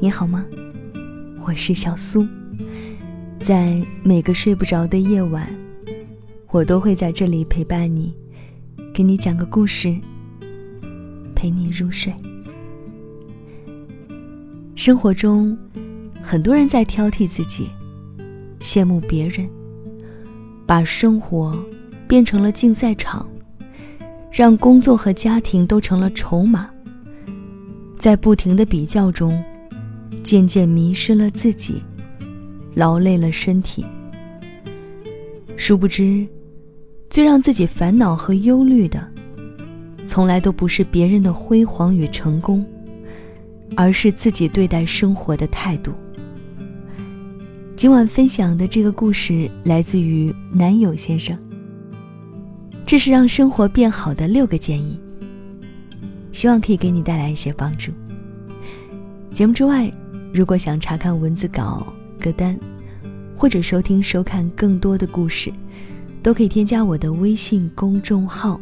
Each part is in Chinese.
你好吗？我是小苏，在每个睡不着的夜晚，我都会在这里陪伴你，给你讲个故事，陪你入睡。生活中，很多人在挑剔自己，羡慕别人，把生活变成了竞赛场，让工作和家庭都成了筹码，在不停的比较中。渐渐迷失了自己，劳累了身体。殊不知，最让自己烦恼和忧虑的，从来都不是别人的辉煌与成功，而是自己对待生活的态度。今晚分享的这个故事来自于男友先生。这是让生活变好的六个建议，希望可以给你带来一些帮助。节目之外。如果想查看文字稿、歌单，或者收听、收看更多的故事，都可以添加我的微信公众号，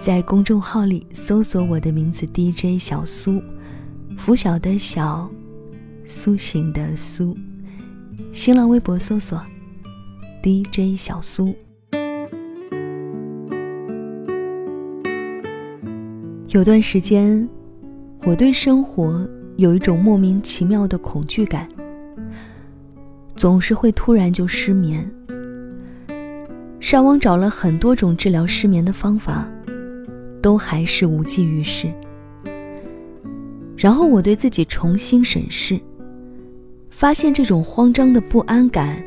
在公众号里搜索我的名字 DJ 小苏，拂晓的小，苏醒的苏。新浪微博搜索 DJ 小苏。有段时间，我对生活。有一种莫名其妙的恐惧感，总是会突然就失眠。上网找了很多种治疗失眠的方法，都还是无济于事。然后我对自己重新审视，发现这种慌张的不安感，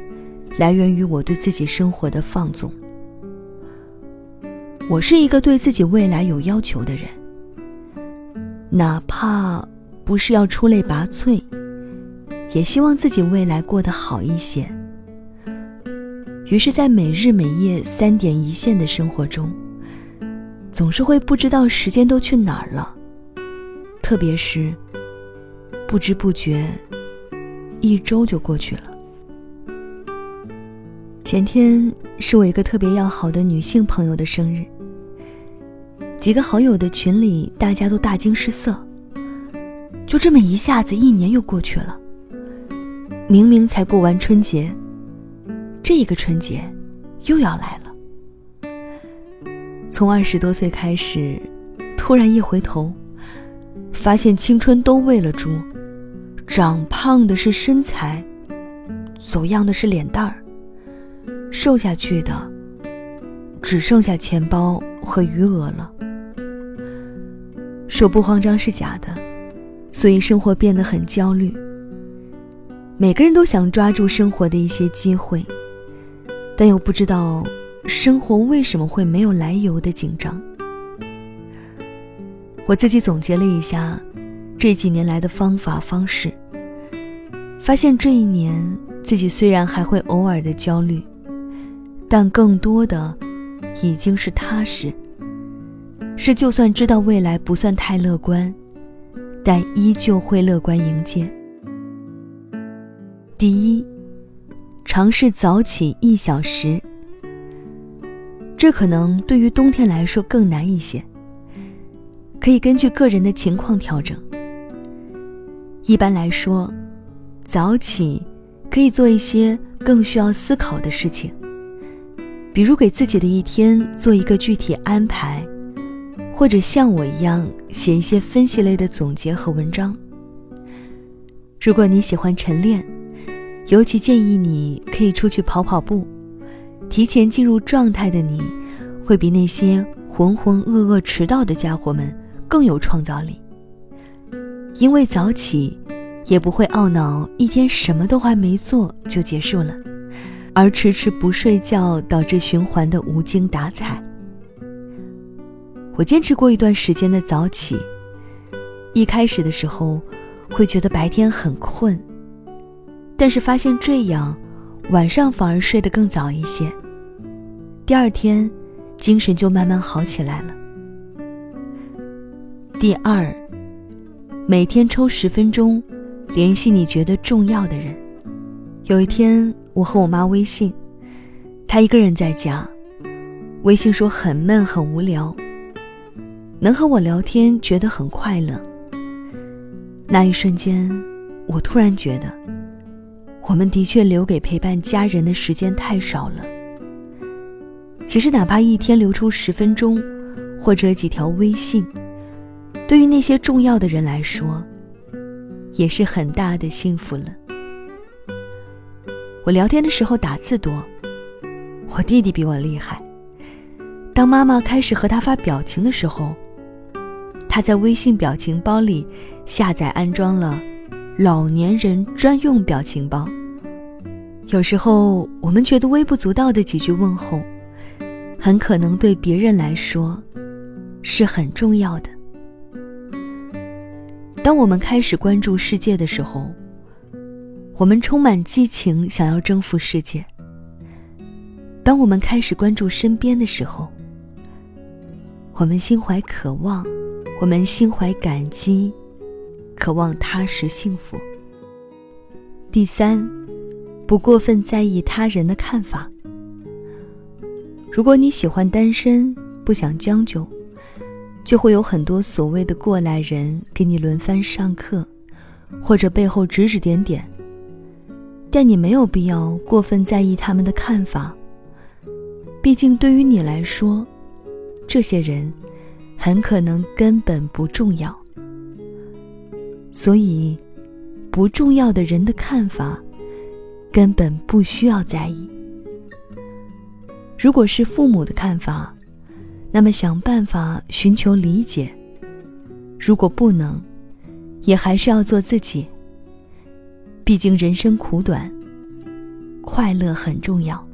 来源于我对自己生活的放纵。我是一个对自己未来有要求的人，哪怕。不是要出类拔萃，也希望自己未来过得好一些。于是，在每日每夜三点一线的生活中，总是会不知道时间都去哪儿了。特别是不知不觉，一周就过去了。前天是我一个特别要好的女性朋友的生日，几个好友的群里，大家都大惊失色。就这么一下子，一年又过去了。明明才过完春节，这个春节又要来了。从二十多岁开始，突然一回头，发现青春都喂了猪，长胖的是身材，走样的是脸蛋儿，瘦下去的只剩下钱包和余额了。说不慌张是假的。所以生活变得很焦虑。每个人都想抓住生活的一些机会，但又不知道生活为什么会没有来由的紧张。我自己总结了一下这几年来的方法方式，发现这一年自己虽然还会偶尔的焦虑，但更多的已经是踏实。是就算知道未来不算太乐观。但依旧会乐观迎接。第一，尝试早起一小时。这可能对于冬天来说更难一些，可以根据个人的情况调整。一般来说，早起可以做一些更需要思考的事情，比如给自己的一天做一个具体安排。或者像我一样写一些分析类的总结和文章。如果你喜欢晨练，尤其建议你可以出去跑跑步。提前进入状态的你，会比那些浑浑噩噩迟到的家伙们更有创造力。因为早起，也不会懊恼一天什么都还没做就结束了，而迟迟不睡觉导致循环的无精打采。我坚持过一段时间的早起，一开始的时候会觉得白天很困，但是发现这样晚上反而睡得更早一些，第二天精神就慢慢好起来了。第二，每天抽十分钟联系你觉得重要的人。有一天我和我妈微信，她一个人在家，微信说很闷很无聊。能和我聊天，觉得很快乐。那一瞬间，我突然觉得，我们的确留给陪伴家人的时间太少了。其实，哪怕一天留出十分钟，或者几条微信，对于那些重要的人来说，也是很大的幸福了。我聊天的时候打字多，我弟弟比我厉害。当妈妈开始和他发表情的时候，他在微信表情包里下载安装了老年人专用表情包。有时候我们觉得微不足道的几句问候，很可能对别人来说是很重要的。当我们开始关注世界的时候，我们充满激情，想要征服世界。当我们开始关注身边的时候，我们心怀渴望，我们心怀感激，渴望踏实幸福。第三，不过分在意他人的看法。如果你喜欢单身，不想将就，就会有很多所谓的过来人给你轮番上课，或者背后指指点点。但你没有必要过分在意他们的看法，毕竟对于你来说。这些人很可能根本不重要，所以不重要的人的看法根本不需要在意。如果是父母的看法，那么想办法寻求理解；如果不能，也还是要做自己。毕竟人生苦短，快乐很重要。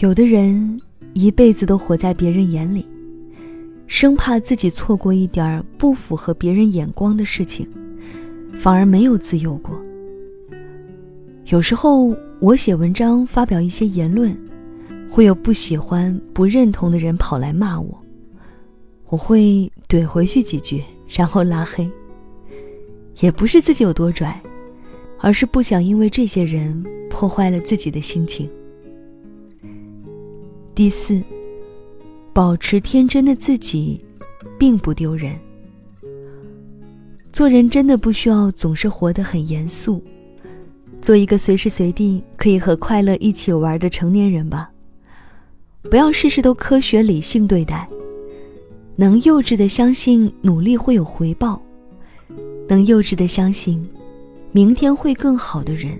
有的人。一辈子都活在别人眼里，生怕自己错过一点不符合别人眼光的事情，反而没有自由过。有时候我写文章发表一些言论，会有不喜欢、不认同的人跑来骂我，我会怼回去几句，然后拉黑。也不是自己有多拽，而是不想因为这些人破坏了自己的心情。第四，保持天真的自己，并不丢人。做人真的不需要总是活得很严肃，做一个随时随地可以和快乐一起玩的成年人吧。不要事事都科学理性对待，能幼稚的相信努力会有回报，能幼稚的相信明天会更好的人，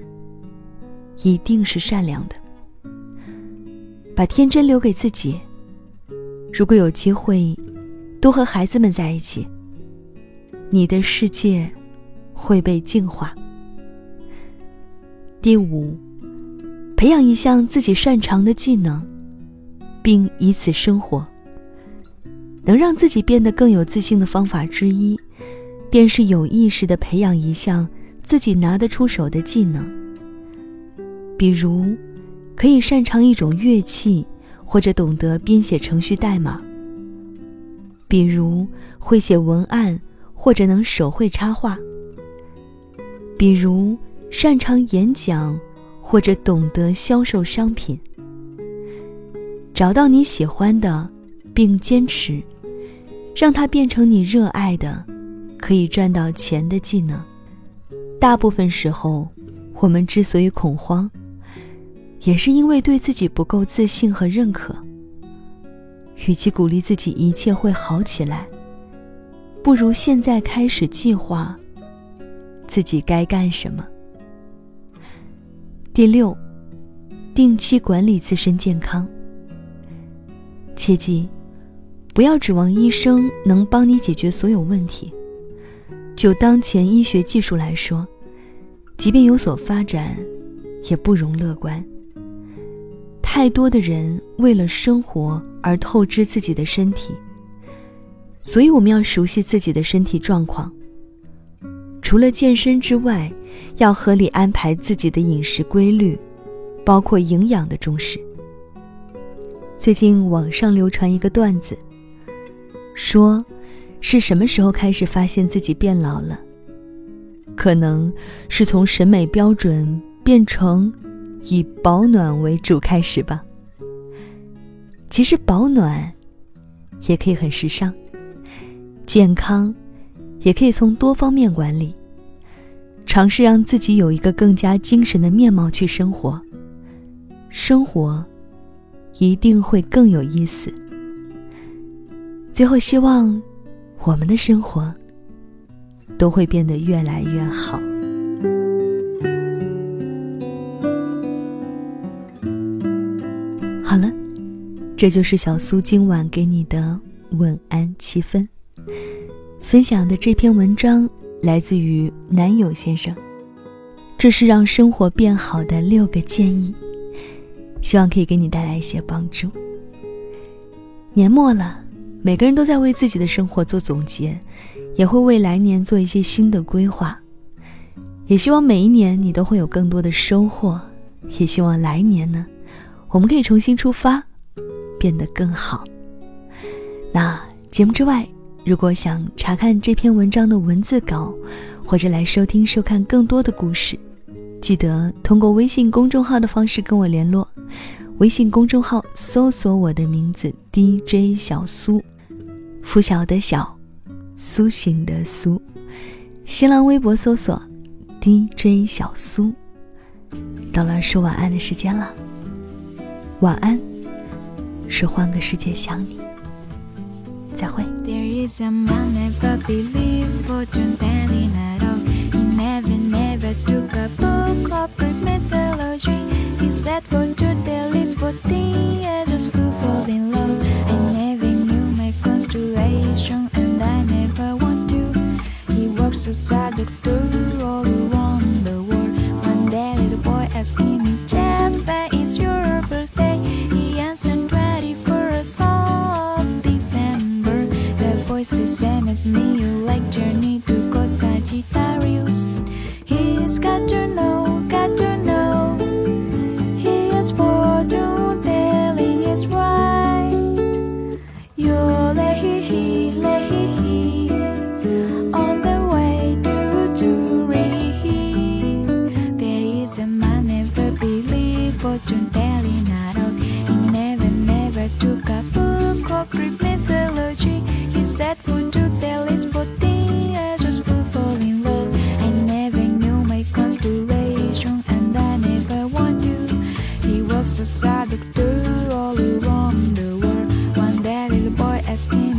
一定是善良的。把天真留给自己。如果有机会，多和孩子们在一起，你的世界会被净化。第五，培养一项自己擅长的技能，并以此生活。能让自己变得更有自信的方法之一，便是有意识的培养一项自己拿得出手的技能，比如。可以擅长一种乐器，或者懂得编写程序代码。比如会写文案，或者能手绘插画。比如擅长演讲，或者懂得销售商品。找到你喜欢的，并坚持，让它变成你热爱的，可以赚到钱的技能。大部分时候，我们之所以恐慌。也是因为对自己不够自信和认可。与其鼓励自己一切会好起来，不如现在开始计划自己该干什么。第六，定期管理自身健康。切记，不要指望医生能帮你解决所有问题。就当前医学技术来说，即便有所发展，也不容乐观。太多的人为了生活而透支自己的身体，所以我们要熟悉自己的身体状况。除了健身之外，要合理安排自己的饮食规律，包括营养的重视。最近网上流传一个段子，说是什么时候开始发现自己变老了？可能是从审美标准变成。以保暖为主开始吧。其实保暖也可以很时尚，健康也可以从多方面管理。尝试让自己有一个更加精神的面貌去生活，生活一定会更有意思。最后，希望我们的生活都会变得越来越好。好了，这就是小苏今晚给你的晚安七分。分享的这篇文章来自于男友先生，这是让生活变好的六个建议，希望可以给你带来一些帮助。年末了。每个人都在为自己的生活做总结，也会为来年做一些新的规划。也希望每一年你都会有更多的收获，也希望来年呢，我们可以重新出发，变得更好。那节目之外，如果想查看这篇文章的文字稿，或者来收听收看更多的故事，记得通过微信公众号的方式跟我联络。微信公众号搜索我的名字 DJ 小苏，拂晓的晓，苏醒的苏。新浪微博搜索 DJ 小苏。到了说晚安的时间了，晚安，是换个世界想你。再会。I is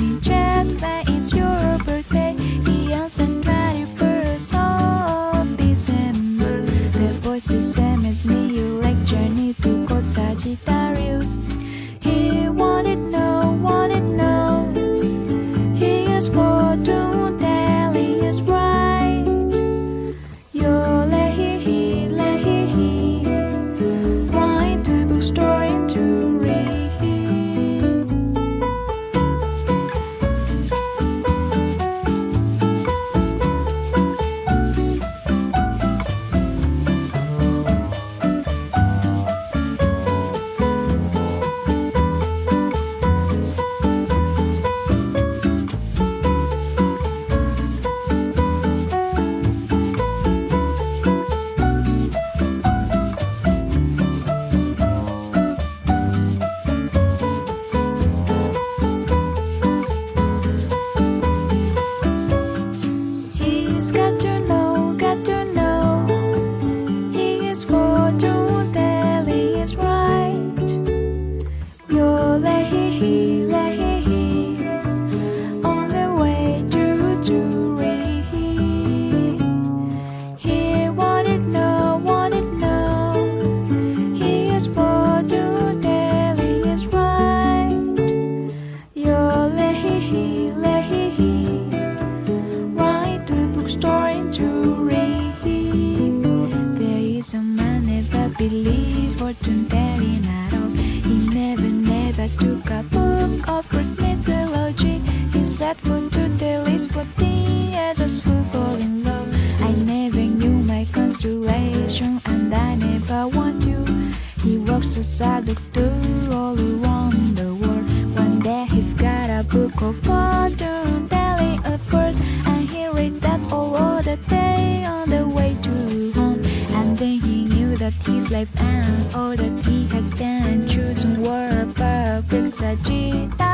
look through all around the world. One day he's got a book of fortune telling a verse, and he read that all the day on the way to home. And then he knew that his life and all that he had done, chosen were perfect.